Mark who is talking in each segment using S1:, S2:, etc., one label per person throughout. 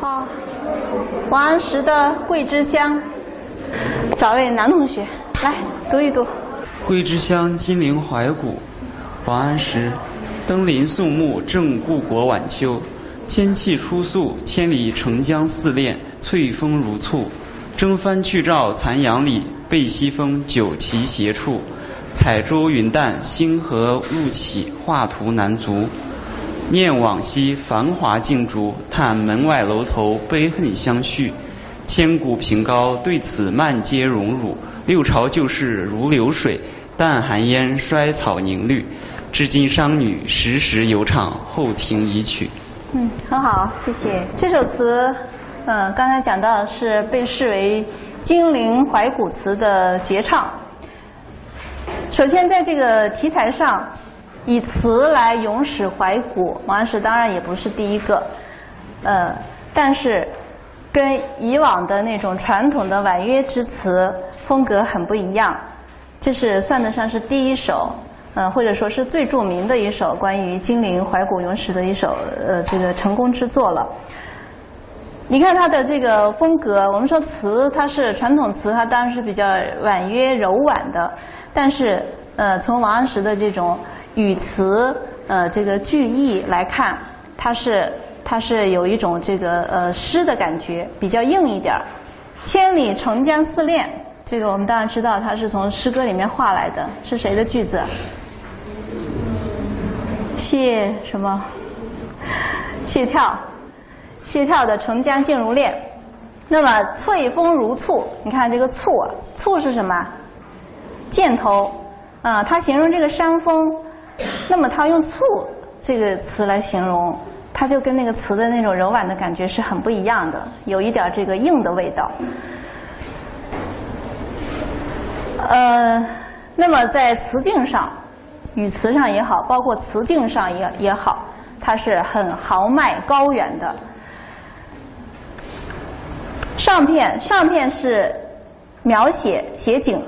S1: 好，王安石的《桂枝香》，找位男同学来读一读。
S2: 《桂枝香·金陵怀古》，王安石。登临肃穆，正故国晚秋。天气初肃，千里澄江似练，翠峰如簇。征帆去照残阳里，背西风，酒旗斜矗。彩舟云淡，星河雾起，画图难足。念往昔繁华竞逐，叹门外楼头悲恨相续。千古凭高对此漫皆荣辱，六朝旧事如流水，淡寒烟衰草凝绿。至今商女时时犹唱《后庭遗曲》。
S1: 嗯，很好，谢谢。这首词，嗯，刚才讲到是被视为金陵怀古词的绝唱。首先，在这个题材上，以词来咏史怀古，王安石当然也不是第一个，呃，但是跟以往的那种传统的婉约之词风格很不一样，这是算得上是第一首。呃，或者说是最著名的一首关于金陵怀古咏史的一首呃这个成功之作了。你看它的这个风格，我们说词它是传统词，它当然是比较婉约柔婉的。但是呃，从王安石的这种语词呃这个句意来看，它是它是有一种这个呃诗的感觉，比较硬一点儿。千里澄江似练，这个我们当然知道，它是从诗歌里面画来的，是谁的句子？谢什么？谢眺，谢眺的澄江静如练。那么翠峰如簇，你看这个簇，簇是什么？箭头啊，他形容这个山峰。那么他用簇这个词来形容，它就跟那个词的那种柔婉的感觉是很不一样的，有一点这个硬的味道。呃，那么在词境上。语词上也好，包括词境上也也好，它是很豪迈高远的。上片上片是描写写景，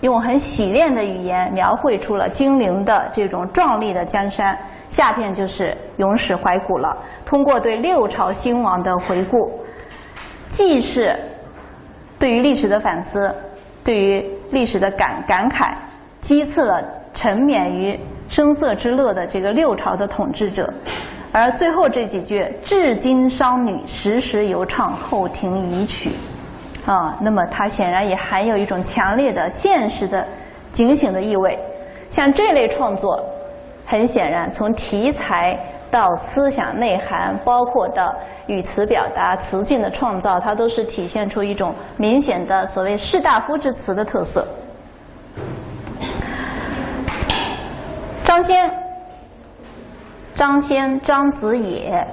S1: 用很洗练的语言描绘出了金陵的这种壮丽的江山。下片就是咏史怀古了，通过对六朝兴亡的回顾，既是对于历史的反思，对于历史的感感慨，激刺了。沉湎于声色之乐的这个六朝的统治者，而最后这几句“至今商女时时犹唱后庭遗曲”，啊，那么它显然也含有一种强烈的现实的警醒的意味。像这类创作，很显然从题材到思想内涵，包括到语词表达、词境的创造，它都是体现出一种明显的所谓士大夫之词的特色。张先，张先，张子野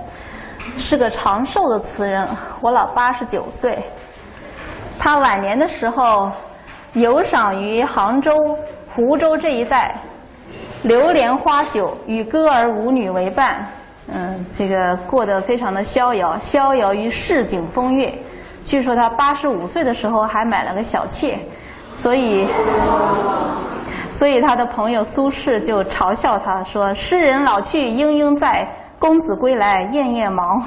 S1: 是个长寿的词人，活了八十九岁。他晚年的时候游赏于杭州、湖州这一带，流连花酒，与歌儿舞女为伴，嗯，这个过得非常的逍遥，逍遥于市井风月。据说他八十五岁的时候还买了个小妾，所以。所以他的朋友苏轼就嘲笑他说：“诗人老去莺莺在，公子归来燕燕忙。”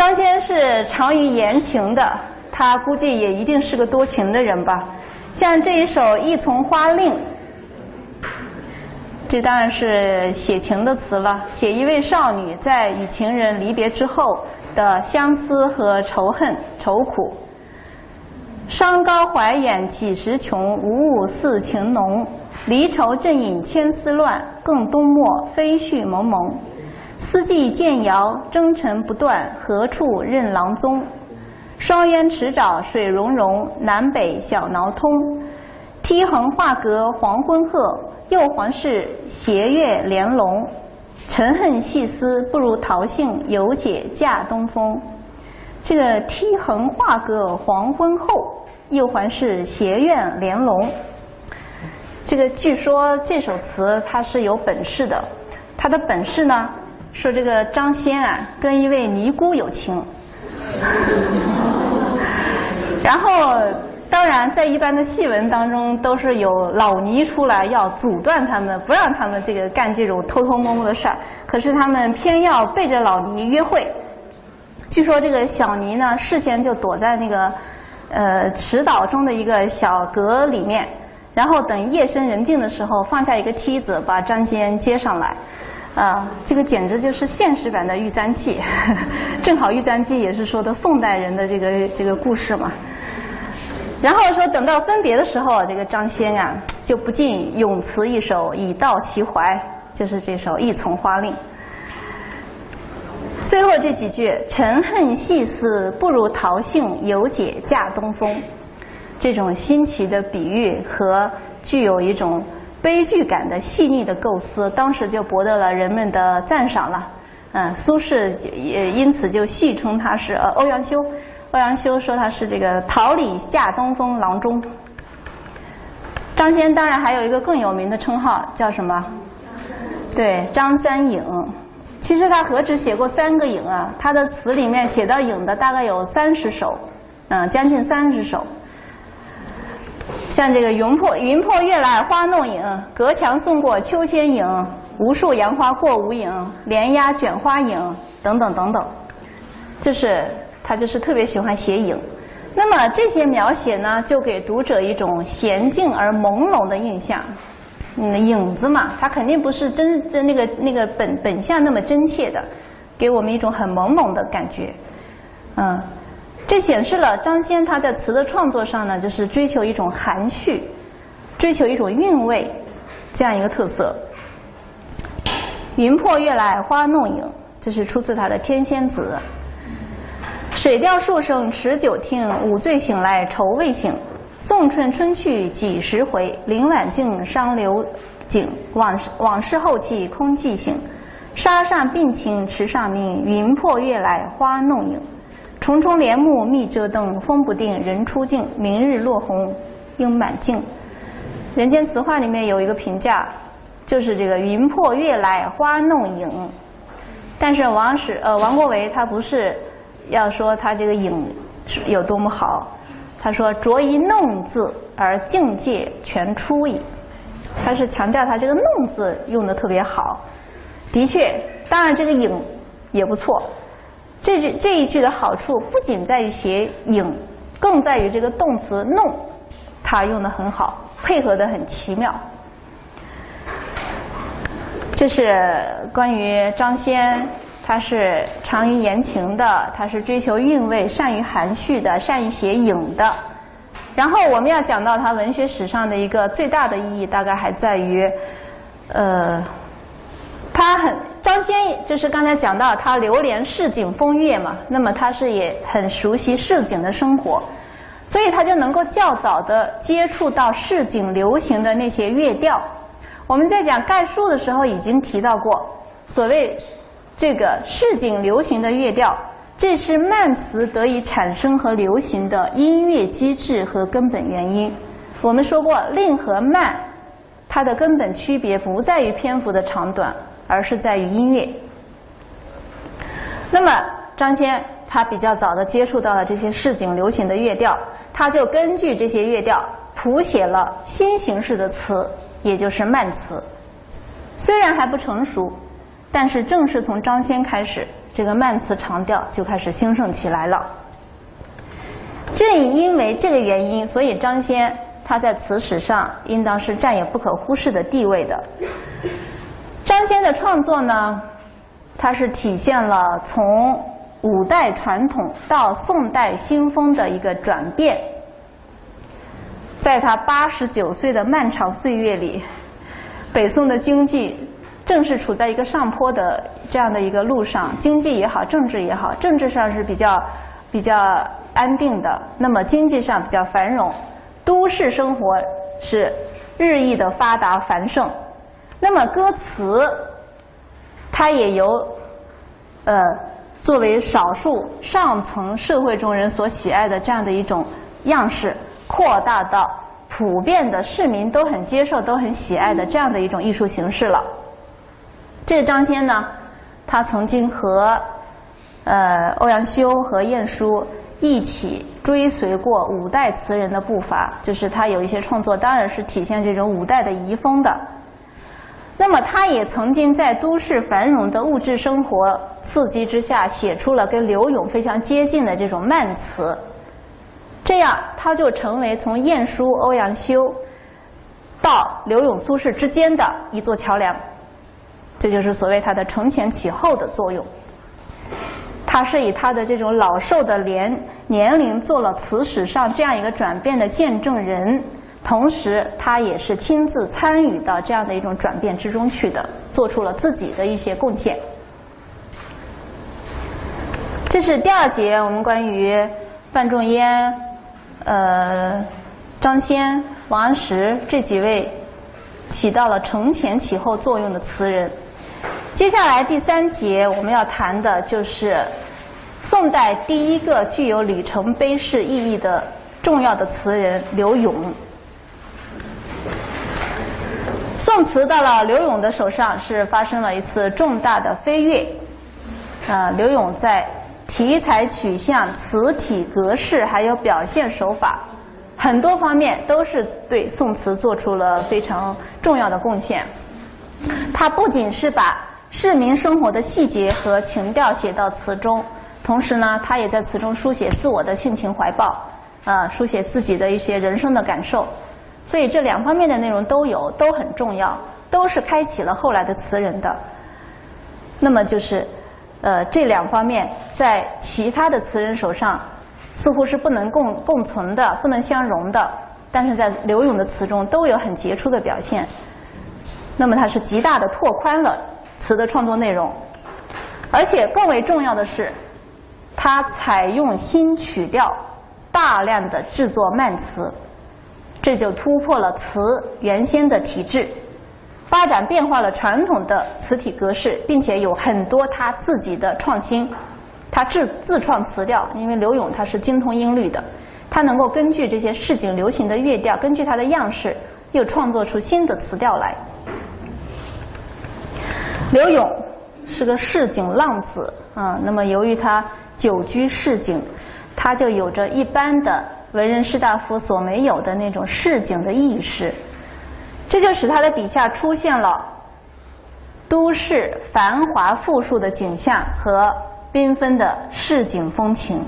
S1: 张先是长于言情的，他估计也一定是个多情的人吧。像这一首《一丛花令》，这当然是写情的词了，写一位少女在与情人离别之后的相思和仇恨、愁苦。山高怀远几时穷？无物似情浓。离愁正引千丝乱，更东陌飞絮蒙蒙。四季渐遥，征程不断，何处任郎踪？双烟池沼水溶溶，南北小挠通。梯横画阁黄昏鹤，又环是斜月连龙。沉恨细思，不如桃杏，犹解嫁东风。这个梯横画阁黄昏后。又环是斜院连龙，这个据说这首词它是有本事的，它的本事呢，说这个张先啊跟一位尼姑有情，然后当然在一般的戏文当中都是有老尼出来要阻断他们，不让他们这个干这种偷偷摸摸的事儿，可是他们偏要背着老尼约会，据说这个小尼呢，事先就躲在那个呃池岛中的一个小阁里面，然后等夜深人静的时候，放下一个梯子，把张骞接上来。啊，这个简直就是现实版的《玉簪记》，正好《玉簪记》也是说的宋代人的这个这个故事嘛。然后说等到分别的时候，这个张先啊就不禁咏词一首以悼其怀，就是这首《一从花令》。最后这几句“沉恨细思，不如桃杏犹解嫁东风”，这种新奇的比喻和具有一种悲剧感的细腻的构思，当时就博得了人们的赞赏了。嗯，苏轼也因此就戏称他是呃欧阳修，欧阳修说他是这个桃李下东风郎中。张骞当然还有一个更有名的称号叫什么？对，张三影。其实他何止写过三个影啊？他的词里面写到影的大概有三十首，嗯，将近三十首。像这个云破云破月来花弄影，隔墙送过秋千影，无数杨花过无影，连压卷花影等等等等，就是他就是特别喜欢写影。那么这些描写呢，就给读者一种娴静而朦胧的印象。嗯，影子嘛，它肯定不是真真那个那个本本相那么真切的，给我们一种很朦胧的感觉。嗯，这显示了张先他在词的创作上呢，就是追求一种含蓄，追求一种韵味这样一个特色。云破月来花弄影，这是出自他的《天仙子》。水调数声持久听，午醉醒来愁未醒。送春春去几时回？林晚静伤流景，往事往事后记空记醒。沙上并情池上明，云破月来花弄影。重重帘幕密遮灯，风不定人初静。明日落红应满径。人间词话里面有一个评价，就是这个云破月来花弄影。但是王史呃王国维他不是要说他这个影是有多么好。他说：“着一弄字而境界全出矣。”他是强调他这个“弄”字用的特别好。的确，当然这个“影”也不错。这句这一句的好处不仅在于写“影”，更在于这个动词“弄”，它用的很好，配合的很奇妙。这是关于张先。他是长于言情的，他是追求韵味、善于含蓄的、善于写影的。然后我们要讲到他文学史上的一个最大的意义，大概还在于，呃，他很张先，就是刚才讲到他流连市井风月嘛，那么他是也很熟悉市井的生活，所以他就能够较早的接触到市井流行的那些乐调。我们在讲概述的时候已经提到过，所谓。这个市井流行的乐调，这是慢词得以产生和流行的音乐机制和根本原因。我们说过，令和慢，它的根本区别不在于篇幅的长短，而是在于音乐。那么张先他比较早的接触到了这些市井流行的乐调，他就根据这些乐调谱写了新形式的词，也就是慢词。虽然还不成熟。但是正是从张先开始，这个慢词长调就开始兴盛起来了。正因为这个原因，所以张先他在词史上应当是占有不可忽视的地位的。张先的创作呢，它是体现了从五代传统到宋代新风的一个转变。在他八十九岁的漫长岁月里，北宋的经济。正是处在一个上坡的这样的一个路上，经济也好，政治也好，政治上是比较比较安定的，那么经济上比较繁荣，都市生活是日益的发达繁盛，那么歌词它也由呃作为少数上层社会中人所喜爱的这样的一种样式，扩大到普遍的市民都很接受、都很喜爱的这样的一种艺术形式了。这张先呢，他曾经和呃欧阳修和晏殊一起追随过五代词人的步伐，就是他有一些创作，当然是体现这种五代的遗风的。那么，他也曾经在都市繁荣的物质生活刺激之下，写出了跟柳永非常接近的这种慢词，这样他就成为从晏殊、欧阳修到柳永、苏轼之间的一座桥梁。这就是所谓他的承前启后的作用。他是以他的这种老寿的年年龄做了词史上这样一个转变的见证人，同时他也是亲自参与到这样的一种转变之中去的，做出了自己的一些贡献。这是第二节我们关于范仲淹、呃张先、王安石这几位起到了承前启后作用的词人。接下来第三节我们要谈的就是宋代第一个具有里程碑式意义的重要的词人刘永。宋词到了刘永的手上是发生了一次重大的飞跃，啊，刘永在题材取向、词体格式还有表现手法很多方面都是对宋词做出了非常重要的贡献。他不仅是把市民生活的细节和情调写到词中，同时呢，他也在词中书写自我的性情怀抱，啊，书写自己的一些人生的感受。所以这两方面的内容都有，都很重要，都是开启了后来的词人的。那么就是，呃，这两方面在其他的词人手上似乎是不能共共存的，不能相容的，但是在刘永的词中都有很杰出的表现。那么它是极大的拓宽了。词的创作内容，而且更为重要的是，它采用新曲调，大量的制作慢词，这就突破了词原先的体制，发展变化了传统的词体格式，并且有很多他自己的创新，他自自创词调，因为刘永他是精通音律的，他能够根据这些市井流行的乐调，根据它的样式，又创作出新的词调来。刘永是个市井浪子啊，那么由于他久居市井，他就有着一般的文人士大夫所没有的那种市井的意识，这就使他的笔下出现了都市繁华富庶的景象和缤纷的市井风情。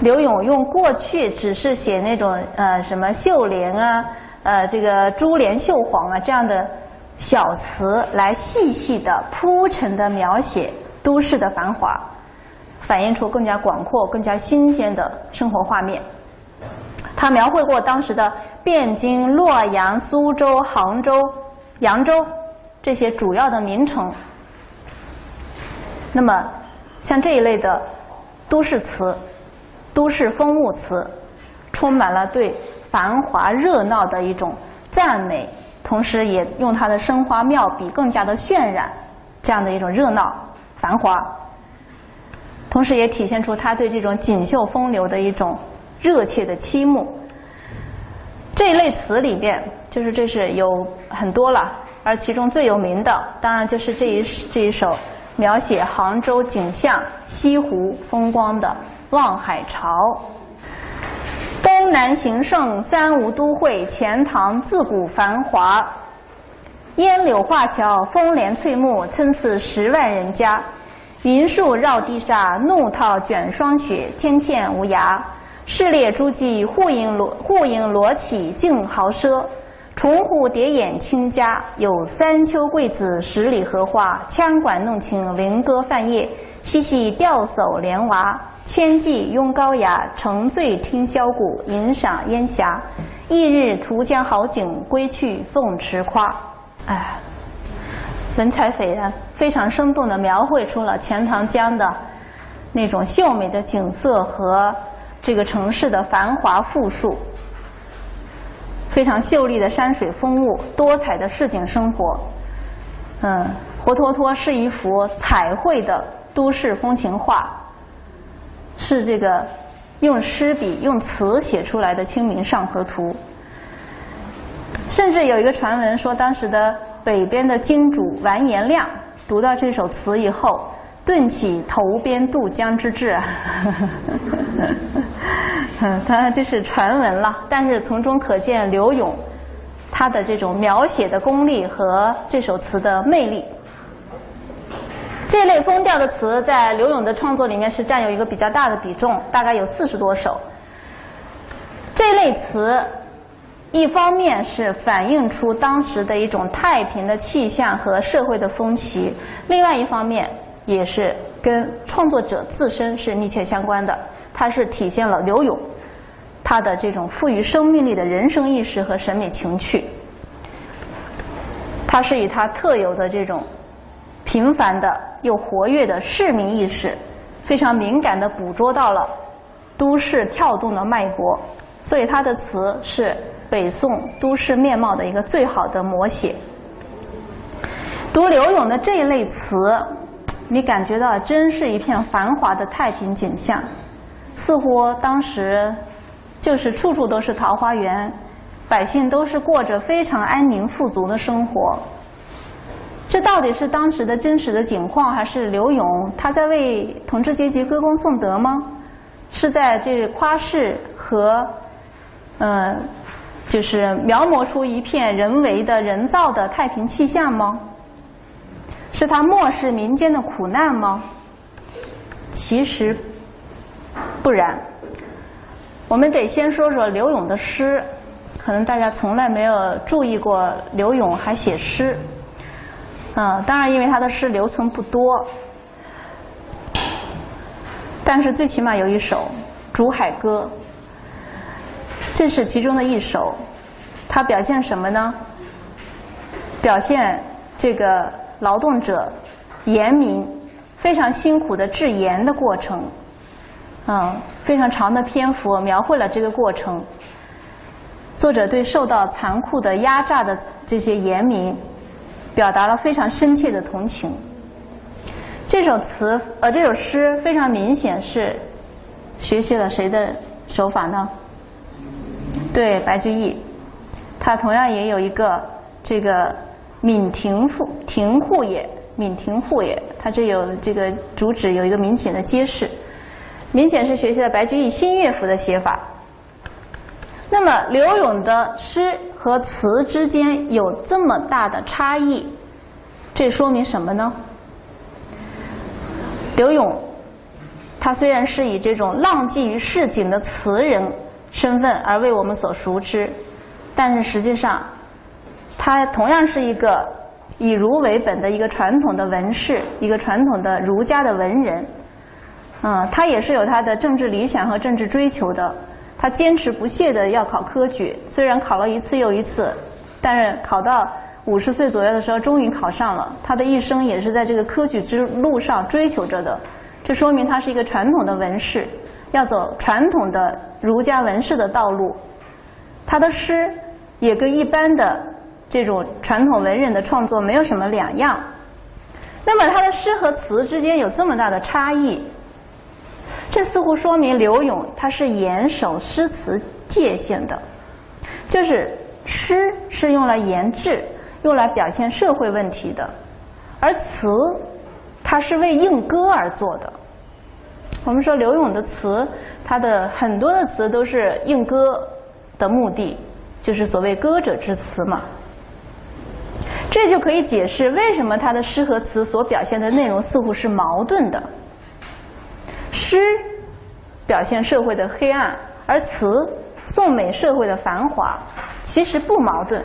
S1: 刘永用过去只是写那种呃什么绣莲啊，呃这个珠帘绣幌啊这样的。小词来细细的铺陈的描写都市的繁华，反映出更加广阔、更加新鲜的生活画面。他描绘过当时的汴京、洛阳、苏州、杭州、扬州这些主要的名城。那么，像这一类的都市词、都市风物词，充满了对繁华热闹的一种赞美。同时，也用他的生花妙笔，更加的渲染这样的一种热闹繁华。同时，也体现出他对这种锦绣风流的一种热切的期慕。这一类词里边，就是这是有很多了，而其中最有名的，当然就是这一这一首描写杭州景象、西湖风光的《望海潮》。东南形胜三吴都会，钱塘自古繁华。烟柳画桥，风帘翠幕，参差十万人家。云树绕堤沙，怒涛卷霜雪，天堑无涯。市列诸暨，户盈罗户盈罗绮，竞豪奢。重湖叠眼清嘉，有三秋桂子，十里荷花。羌管弄晴，菱歌泛夜，嬉戏钓叟莲娃。千骑拥高牙，乘醉听箫鼓，吟赏烟霞。翌日图江好景，归去凤池夸。哎，文采斐然，非常生动地描绘出了钱塘江的那种秀美的景色和这个城市的繁华富庶，非常秀丽的山水风物，多彩的市井生活。嗯，活脱脱是一幅彩绘的都市风情画。是这个用诗笔、用词写出来的《清明上河图》，甚至有一个传闻说，当时的北边的金主完颜亮读到这首词以后，顿起投鞭渡江之志。嗯，当然这是传闻了，但是从中可见刘永他的这种描写的功力和这首词的魅力。这类风调的词在柳永的创作里面是占有一个比较大的比重，大概有四十多首。这类词一方面是反映出当时的一种太平的气象和社会的风气，另外一方面也是跟创作者自身是密切相关的。它是体现了柳永他的这种赋予生命力的人生意识和审美情趣。它是以他特有的这种平凡的又活跃的市民意识，非常敏感地捕捉到了都市跳动的脉搏，所以他的词是北宋都市面貌的一个最好的摹写。读柳永的这一类词，你感觉到真是一片繁华的太平景象，似乎当时就是处处都是桃花源。百姓都是过着非常安宁富足的生活，这到底是当时的真实的景况，还是刘永他在为统治阶级歌功颂德吗？是在这夸饰和嗯，就是描摹出一片人为的人造的太平气象吗？是他漠视民间的苦难吗？其实不然。我们得先说说刘永的诗。可能大家从来没有注意过刘永还写诗，嗯，当然因为他的诗留存不多，但是最起码有一首《竹海歌》，这是其中的一首。它表现什么呢？表现这个劳动者盐民非常辛苦的制盐的过程，嗯，非常长的篇幅描绘了这个过程。作者对受到残酷的压榨的这些严民，表达了非常深切的同情。这首词呃这首诗非常明显是学习了谁的手法呢？对，白居易。他同样也有一个这个闽亭赋亭户也闽亭户也，他这有这个主旨有一个明显的揭示，明显是学习了白居易新乐府的写法。那么刘永的诗和词之间有这么大的差异，这说明什么呢？刘永他虽然是以这种浪迹于市井的词人身份而为我们所熟知，但是实际上他同样是一个以儒为本的一个传统的文士，一个传统的儒家的文人。嗯，他也是有他的政治理想和政治追求的。他坚持不懈的要考科举，虽然考了一次又一次，但是考到五十岁左右的时候，终于考上了。他的一生也是在这个科举之路上追求着的，这说明他是一个传统的文士，要走传统的儒家文士的道路。他的诗也跟一般的这种传统文人的创作没有什么两样。那么他的诗和词之间有这么大的差异。这似乎说明柳永他是严守诗词界限的，就是诗是用来言志、用来表现社会问题的，而词它是为应歌而做的。我们说刘永的词，他的很多的词都是应歌的目的，就是所谓歌者之词嘛。这就可以解释为什么他的诗和词所表现的内容似乎是矛盾的。诗表现社会的黑暗，而词颂美社会的繁华，其实不矛盾。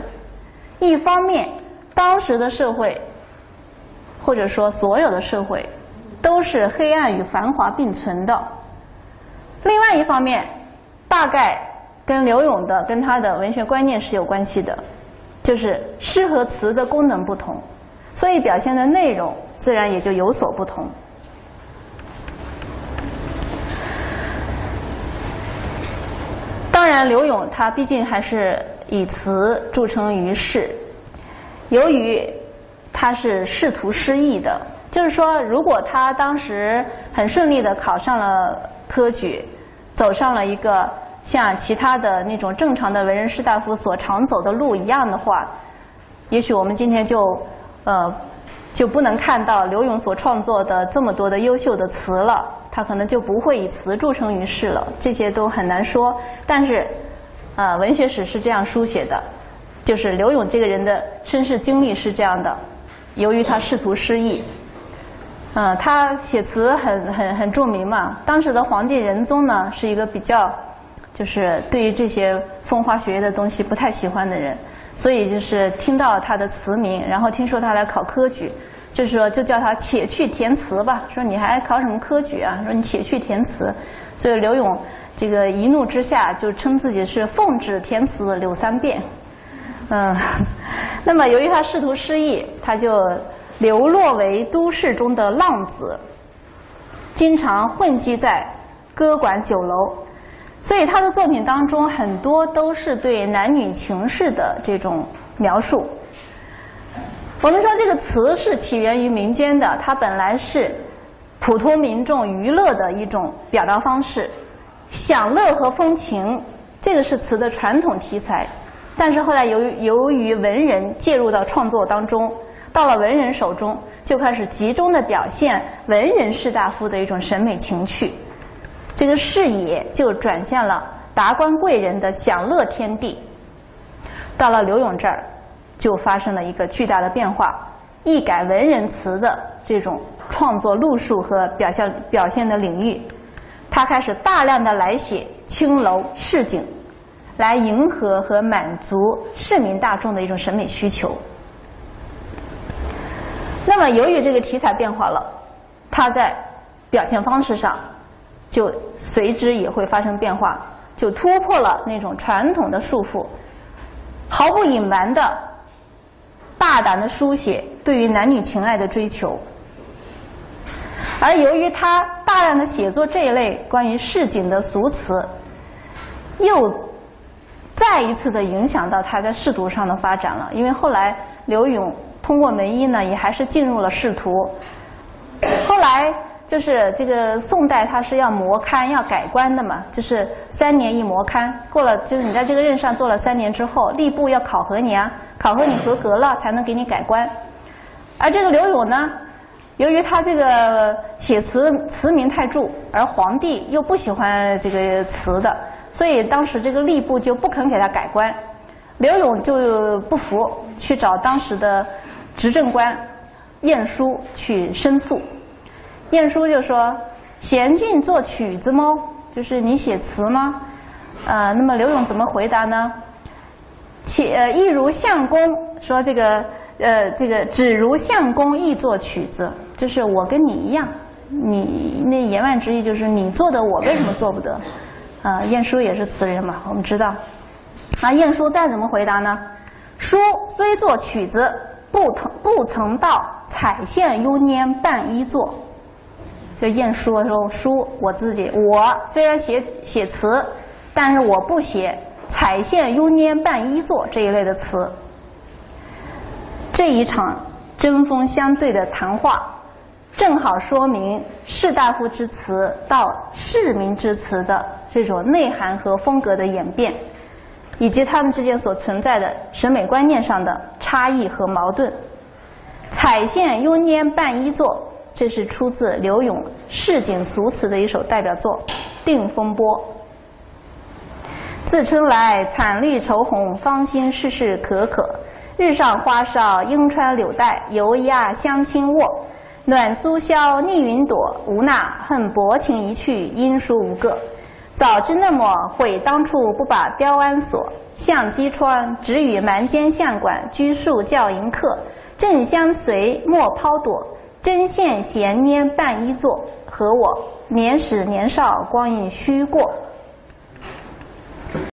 S1: 一方面，当时的社会，或者说所有的社会，都是黑暗与繁华并存的；另外一方面，大概跟刘永的跟他的文学观念是有关系的，就是诗和词的功能不同，所以表现的内容自然也就有所不同。当然，刘永他毕竟还是以词著称于世。由于他是仕途失意的，就是说，如果他当时很顺利的考上了科举，走上了一个像其他的那种正常的文人士大夫所常走的路一样的话，也许我们今天就呃就不能看到刘永所创作的这么多的优秀的词了。他可能就不会以词著称于世了，这些都很难说。但是，啊，文学史是这样书写的，就是刘永这个人的身世经历是这样的：由于他仕途失意，嗯，他写词很很很著名嘛。当时的皇帝仁宗呢，是一个比较就是对于这些风花雪月的东西不太喜欢的人，所以就是听到他的词名，然后听说他来考科举，就是说就叫他且去填词吧。说你还考什么科举啊？说你且去填词。所以刘永这个一怒之下就称自己是奉旨填词柳三变。嗯，那么由于他仕途失意，他就。流落为都市中的浪子，经常混迹在歌馆酒楼，所以他的作品当中很多都是对男女情事的这种描述。我们说这个词是起源于民间的，它本来是普通民众娱乐的一种表达方式，享乐和风情，这个是词的传统题材。但是后来由于由于文人介入到创作当中。到了文人手中，就开始集中的表现文人士大夫的一种审美情趣，这个视野就转向了达官贵人的享乐天地。到了刘永这儿，就发生了一个巨大的变化，一改文人词的这种创作路数和表现表现的领域，他开始大量的来写青楼市井，来迎合和满足市民大众的一种审美需求。那么，由于这个题材变化了，它在表现方式上就随之也会发生变化，就突破了那种传统的束缚，毫不隐瞒的大胆的书写对于男女情爱的追求。而由于他大量的写作这一类关于市井的俗词，又再一次的影响到他在仕途上的发展了，因为后来刘永。通过门医呢，也还是进入了仕途。后来就是这个宋代，他是要磨勘、要改官的嘛，就是三年一磨勘。过了，就是你在这个任上做了三年之后，吏部要考核你啊，考核你合格了才能给你改官。而这个刘永呢，由于他这个写词词名太著，而皇帝又不喜欢这个词的，所以当时这个吏部就不肯给他改官。刘永就不服，去找当时的。执政官晏殊去申诉，晏殊就说：“贤俊作曲子吗？就是你写词吗？”呃，那么刘永怎么回答呢？且呃，亦如相公说这个呃，这个只如相公亦作曲子，就是我跟你一样，你那言外之意就是你做的，我为什么做不得？啊，晏殊也是词人嘛，我们知道。那，晏殊再怎么回答呢？书虽作曲子。不曾不曾到彩线幽拈半一作，就晏殊说书我自己我虽然写写词，但是我不写彩线幽拈半一作这一类的词。这一场针锋相对的谈话，正好说明士大夫之词到市民之词的这种内涵和风格的演变。以及他们之间所存在的审美观念上的差异和矛盾。彩线幽拈半一作，这是出自柳永市井俗词的一首代表作《定风波》。自春来惨绿愁红，芳心事事可可。日上花梢，莺穿柳带，犹压香轻卧。暖苏萧，逆云朵，无那恨薄情一去，音书无个。早知那么悔当初不把雕鞍锁，向机穿，只与蛮间相馆拘束教迎客。正相随莫抛躲，针线闲拈半衣作。和我年始年少光阴虚过。